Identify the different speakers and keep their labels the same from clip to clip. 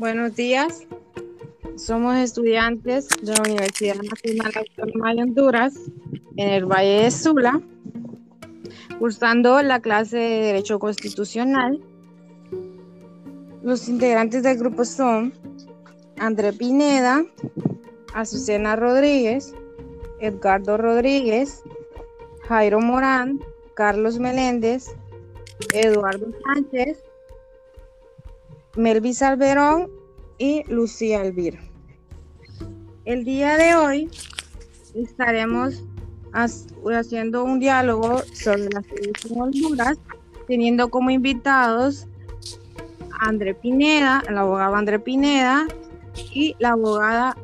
Speaker 1: Buenos días. Somos estudiantes de la Universidad Nacional Autónoma de Honduras en el Valle de Sula, cursando la clase de Derecho Constitucional. Los integrantes del grupo son André Pineda, Azucena Rodríguez, Edgardo Rodríguez, Jairo Morán, Carlos Meléndez, Eduardo Sánchez, Melvis Alberón y Lucía Elvira. El día de hoy estaremos haciendo un diálogo sobre las Honduras, teniendo como invitados a André Pineda, el abogado André Pineda y la abogada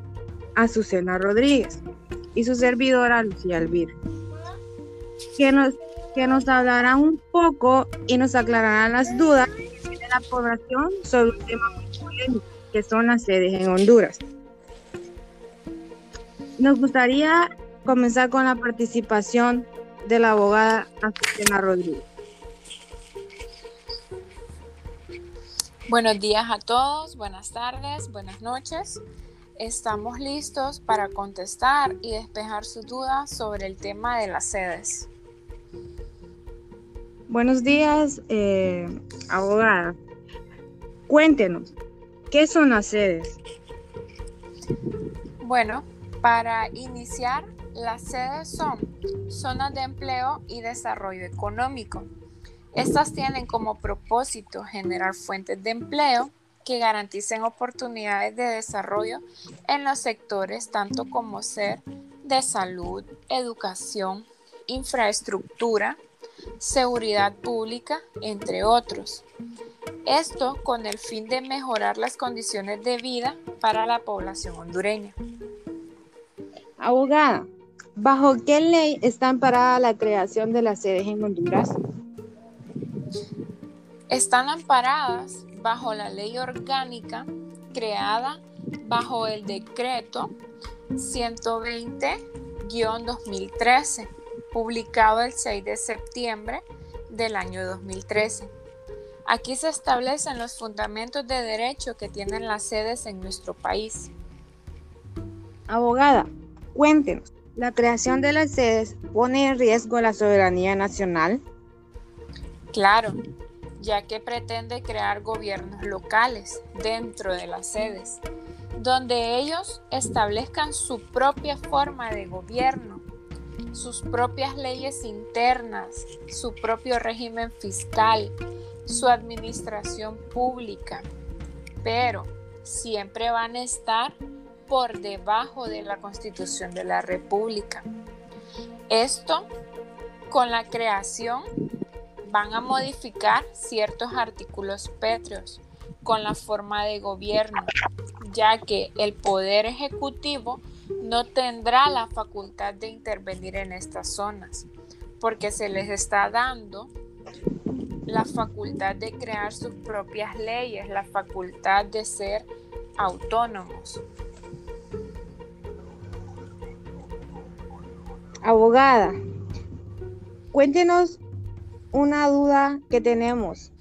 Speaker 1: Azucena Rodríguez y su servidora Lucía Elvira, que nos, que nos hablarán un poco y nos aclararán las dudas la población sobre un tema muy polémico, que son las sedes en Honduras. Nos gustaría comenzar con la participación de la abogada Azucena Rodríguez.
Speaker 2: Buenos días a todos, buenas tardes, buenas noches. Estamos listos para contestar y despejar sus dudas sobre el tema de las sedes.
Speaker 1: Buenos días, eh, abogada. Cuéntenos, ¿qué son las sedes?
Speaker 2: Bueno, para iniciar, las sedes son zonas de empleo y desarrollo económico. Estas tienen como propósito generar fuentes de empleo que garanticen oportunidades de desarrollo en los sectores tanto como ser de salud, educación, infraestructura, seguridad pública, entre otros. Esto con el fin de mejorar las condiciones de vida para la población hondureña.
Speaker 1: Abogada, ¿bajo qué ley está amparada la creación de las sedes en Honduras?
Speaker 2: Están amparadas bajo la ley orgánica creada bajo el decreto 120-2013, publicado el 6 de septiembre del año 2013. Aquí se establecen los fundamentos de derecho que tienen las sedes en nuestro país.
Speaker 1: Abogada, cuéntenos, ¿la creación de las sedes pone en riesgo la soberanía nacional?
Speaker 2: Claro, ya que pretende crear gobiernos locales dentro de las sedes, donde ellos establezcan su propia forma de gobierno, sus propias leyes internas, su propio régimen fiscal, su administración pública, pero siempre van a estar por debajo de la Constitución de la República. Esto con la creación van a modificar ciertos artículos pétreos con la forma de gobierno, ya que el poder ejecutivo no tendrá la facultad de intervenir en estas zonas, porque se les está dando la facultad de crear sus propias leyes, la facultad de ser autónomos.
Speaker 1: Abogada, cuéntenos una duda que tenemos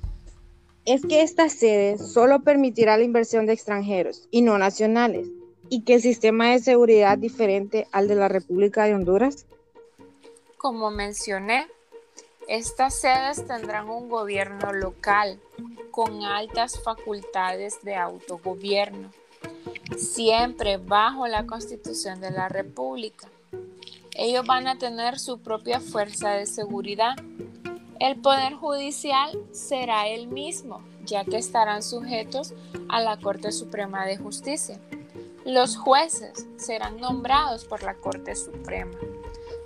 Speaker 1: es que esta sede solo permitirá la inversión de extranjeros y no nacionales y que el sistema de seguridad diferente al de la República de Honduras.
Speaker 2: Como mencioné, estas sedes tendrán un gobierno local con altas facultades de autogobierno, siempre bajo la Constitución de la República. Ellos van a tener su propia fuerza de seguridad el Poder Judicial será el mismo, ya que estarán sujetos a la Corte Suprema de Justicia. Los jueces serán nombrados por la Corte Suprema.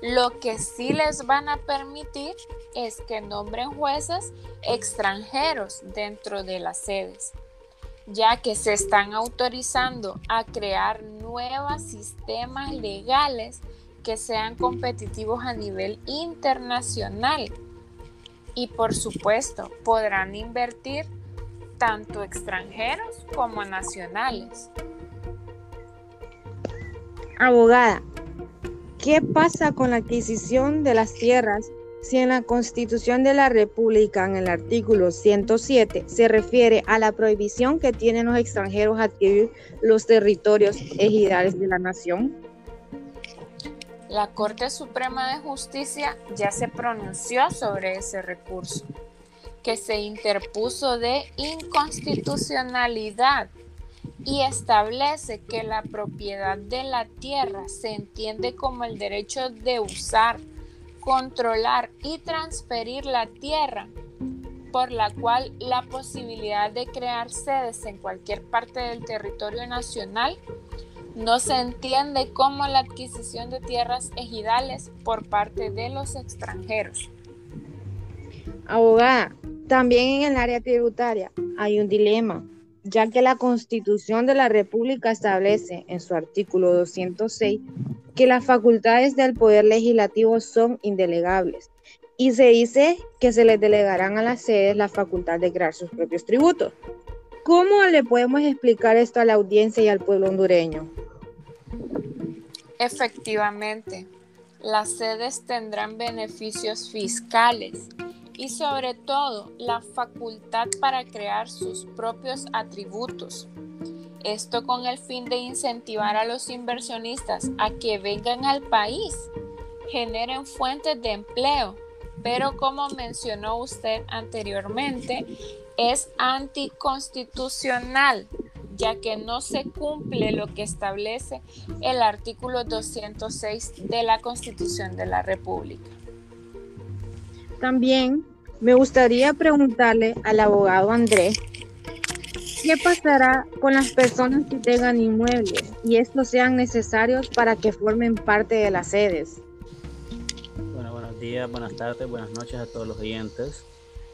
Speaker 2: Lo que sí les van a permitir es que nombren jueces extranjeros dentro de las sedes, ya que se están autorizando a crear nuevos sistemas legales que sean competitivos a nivel internacional y por supuesto podrán invertir tanto extranjeros como nacionales.
Speaker 1: Abogada, ¿qué pasa con la adquisición de las tierras si en la Constitución de la República, en el artículo 107, se refiere a la prohibición que tienen los extranjeros adquirir los territorios ejidales de la nación?
Speaker 2: La Corte Suprema de Justicia ya se pronunció sobre ese recurso, que se interpuso de inconstitucionalidad y establece que la propiedad de la tierra se entiende como el derecho de usar, controlar y transferir la tierra, por la cual la posibilidad de crear sedes en cualquier parte del territorio nacional no se entiende como la adquisición de tierras ejidales por parte de los extranjeros.
Speaker 1: Abogada, también en el área tributaria hay un dilema, ya que la Constitución de la República establece en su artículo 206 que las facultades del Poder Legislativo son indelegables y se dice que se les delegarán a las sedes la facultad de crear sus propios tributos. ¿Cómo le podemos explicar esto a la audiencia y al pueblo hondureño?
Speaker 2: Efectivamente, las sedes tendrán beneficios fiscales y sobre todo la facultad para crear sus propios atributos. Esto con el fin de incentivar a los inversionistas a que vengan al país, generen fuentes de empleo, pero como mencionó usted anteriormente, es anticonstitucional, ya que no se cumple lo que establece el artículo 206 de la Constitución de la República.
Speaker 1: También me gustaría preguntarle al abogado Andrés ¿Qué pasará con las personas que tengan inmuebles y estos sean necesarios para que formen parte de las sedes?
Speaker 3: Bueno, buenos días, buenas tardes, buenas noches a todos los oyentes.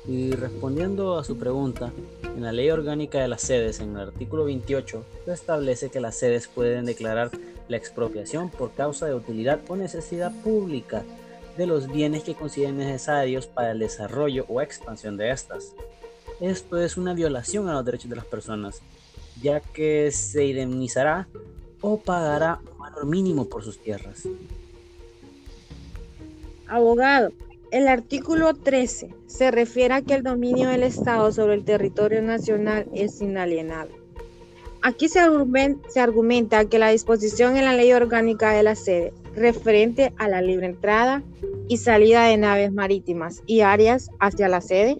Speaker 3: Y respondiendo a su pregunta, en la ley orgánica de las sedes, en el artículo 28, se establece que las sedes pueden declarar la expropiación por causa de utilidad o necesidad pública de los bienes que consideren necesarios para el desarrollo o expansión de estas. Esto es una violación a los derechos de las personas, ya que se indemnizará o pagará un valor mínimo por sus tierras.
Speaker 1: Abogado, el artículo 13 se refiere a que el dominio del Estado sobre el territorio nacional es inalienable. Aquí se argumenta, que la disposición en la ley orgánica de la sede referente a la libre entrada y salida de naves marítimas y áreas hacia la sede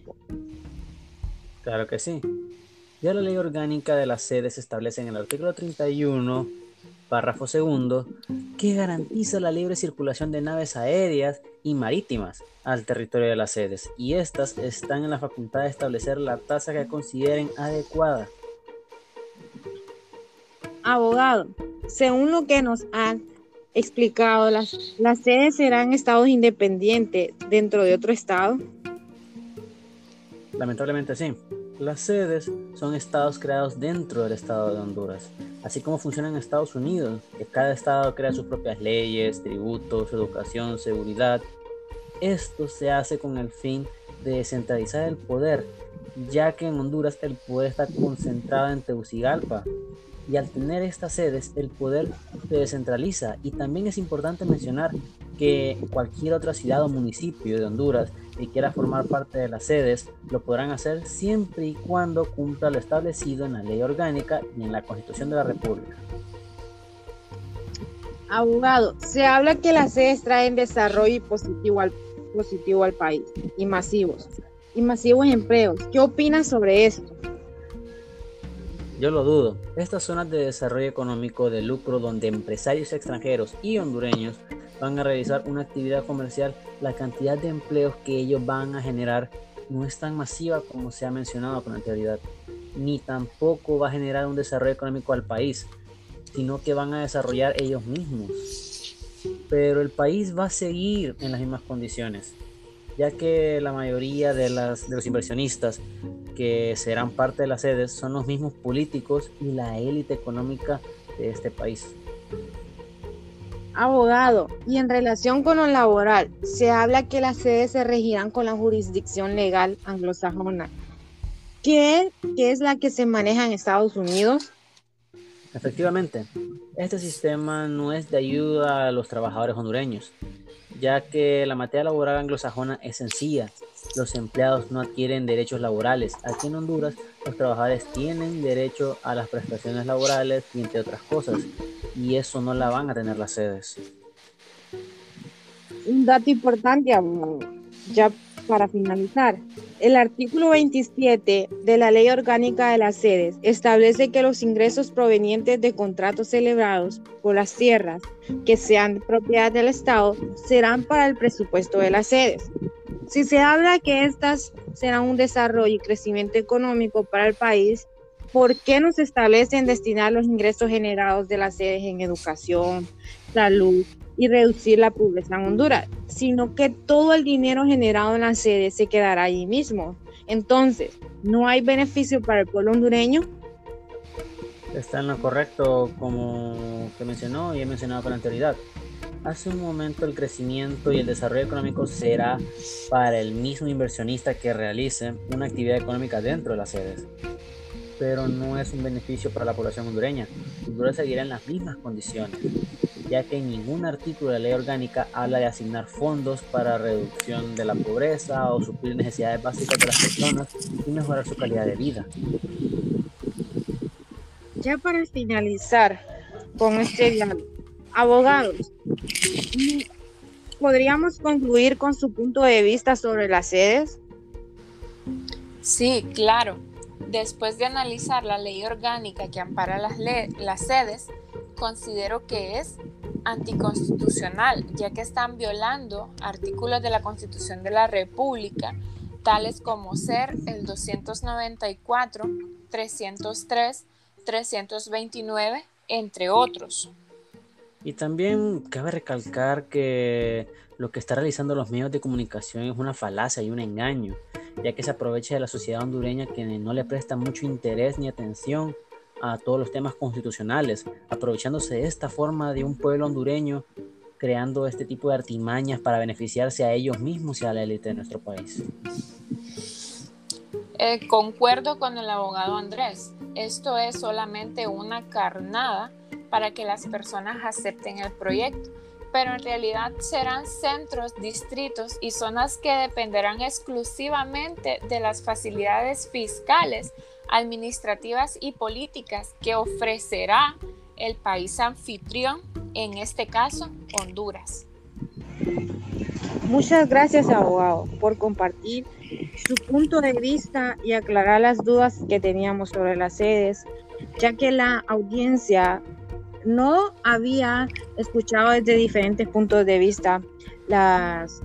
Speaker 3: Claro que sí. Ya la ley orgánica de las sedes establece en el artículo 31, párrafo segundo, que garantiza la libre circulación de naves aéreas y marítimas al territorio de las sedes, y estas están en la facultad de establecer la tasa que consideren adecuada.
Speaker 1: Abogado, según lo que nos han explicado, las, las sedes serán estados independientes dentro de otro estado.
Speaker 3: Lamentablemente sí. Las sedes son estados creados dentro del estado de Honduras, así como funcionan en Estados Unidos, que cada estado crea sus propias leyes, tributos, educación, seguridad. Esto se hace con el fin de descentralizar el poder, ya que en Honduras el poder está concentrado en Tegucigalpa, y al tener estas sedes el poder se descentraliza y también es importante mencionar que cualquier otra ciudad o municipio de Honduras que quiera formar parte de las sedes lo podrán hacer siempre y cuando cumpla lo establecido en la ley orgánica y en la constitución de la república.
Speaker 1: Abogado, se habla que las sedes traen desarrollo positivo al, positivo al país y masivos, y masivos empleos. ¿Qué opinas sobre esto?
Speaker 3: Yo lo dudo. Estas zonas de desarrollo económico de lucro donde empresarios extranjeros y hondureños van a realizar una actividad comercial, la cantidad de empleos que ellos van a generar no es tan masiva como se ha mencionado con anterioridad, ni tampoco va a generar un desarrollo económico al país, sino que van a desarrollar ellos mismos. Pero el país va a seguir en las mismas condiciones, ya que la mayoría de, de los inversionistas que serán parte de las sedes son los mismos políticos y la élite económica de este país.
Speaker 1: Abogado, y en relación con lo laboral, se habla que las sedes se regirán con la jurisdicción legal anglosajona. ¿Qué, ¿Qué es la que se maneja en Estados Unidos?
Speaker 3: Efectivamente, este sistema no es de ayuda a los trabajadores hondureños, ya que la materia laboral anglosajona es sencilla. Los empleados no adquieren derechos laborales. Aquí en Honduras, los trabajadores tienen derecho a las prestaciones laborales y entre otras cosas, y eso no la van a tener las sedes.
Speaker 1: Un dato importante, ya para finalizar. El artículo 27 de la Ley Orgánica de las Sedes establece que los ingresos provenientes de contratos celebrados por las tierras que sean propiedad del Estado serán para el presupuesto de las sedes. Si se habla que estas serán un desarrollo y crecimiento económico para el país, ¿por qué no se establecen destinar los ingresos generados de las sedes en educación, salud, y reducir la pobreza en Honduras, sino que todo el dinero generado en la sede se quedará allí mismo. Entonces, ¿no hay beneficio para el pueblo hondureño?
Speaker 3: Está en lo correcto, como te mencionó y he mencionado con anterioridad. Hace un momento el crecimiento y el desarrollo económico será para el mismo inversionista que realice una actividad económica dentro de las sedes pero no es un beneficio para la población hondureña. Honduras seguirá en las mismas condiciones ya que ningún artículo de la ley orgánica habla de asignar fondos para reducción de la pobreza o suplir necesidades básicas de las personas y mejorar su calidad de vida.
Speaker 1: Ya para finalizar con este diálogo, abogados, ¿podríamos concluir con su punto de vista sobre las sedes?
Speaker 2: Sí, claro. Después de analizar la ley orgánica que ampara las, sedes, considero que es anticonstitucional, ya que están violando artículos de la Constitución de la República, tales como ser el 294, 303, 329, entre otros.
Speaker 3: Y también cabe recalcar que lo que está realizando los medios de comunicación es una falacia y un engaño, ya que se aprovecha de la sociedad hondureña que no le presta mucho interés ni atención a todos los temas constitucionales, aprovechándose de esta forma de un pueblo hondureño, creando este tipo de artimañas para beneficiarse a ellos mismos y a la élite de nuestro país.
Speaker 2: Eh, concuerdo con el abogado Andrés. Esto es solamente una carnada para que las personas acepten el proyecto, pero en realidad serán centros, distritos y zonas que dependerán exclusivamente de las facilidades fiscales administrativas y políticas que ofrecerá el país anfitrión, en este caso Honduras.
Speaker 1: Muchas gracias, abogado, por compartir su punto de vista y aclarar las dudas que teníamos sobre las sedes, ya que la audiencia no había escuchado desde diferentes puntos de vista las,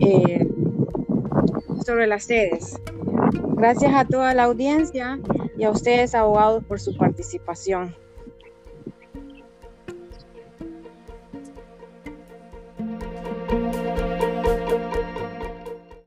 Speaker 1: eh, sobre las sedes. Gracias a toda la audiencia y a ustedes, abogados, por su participación.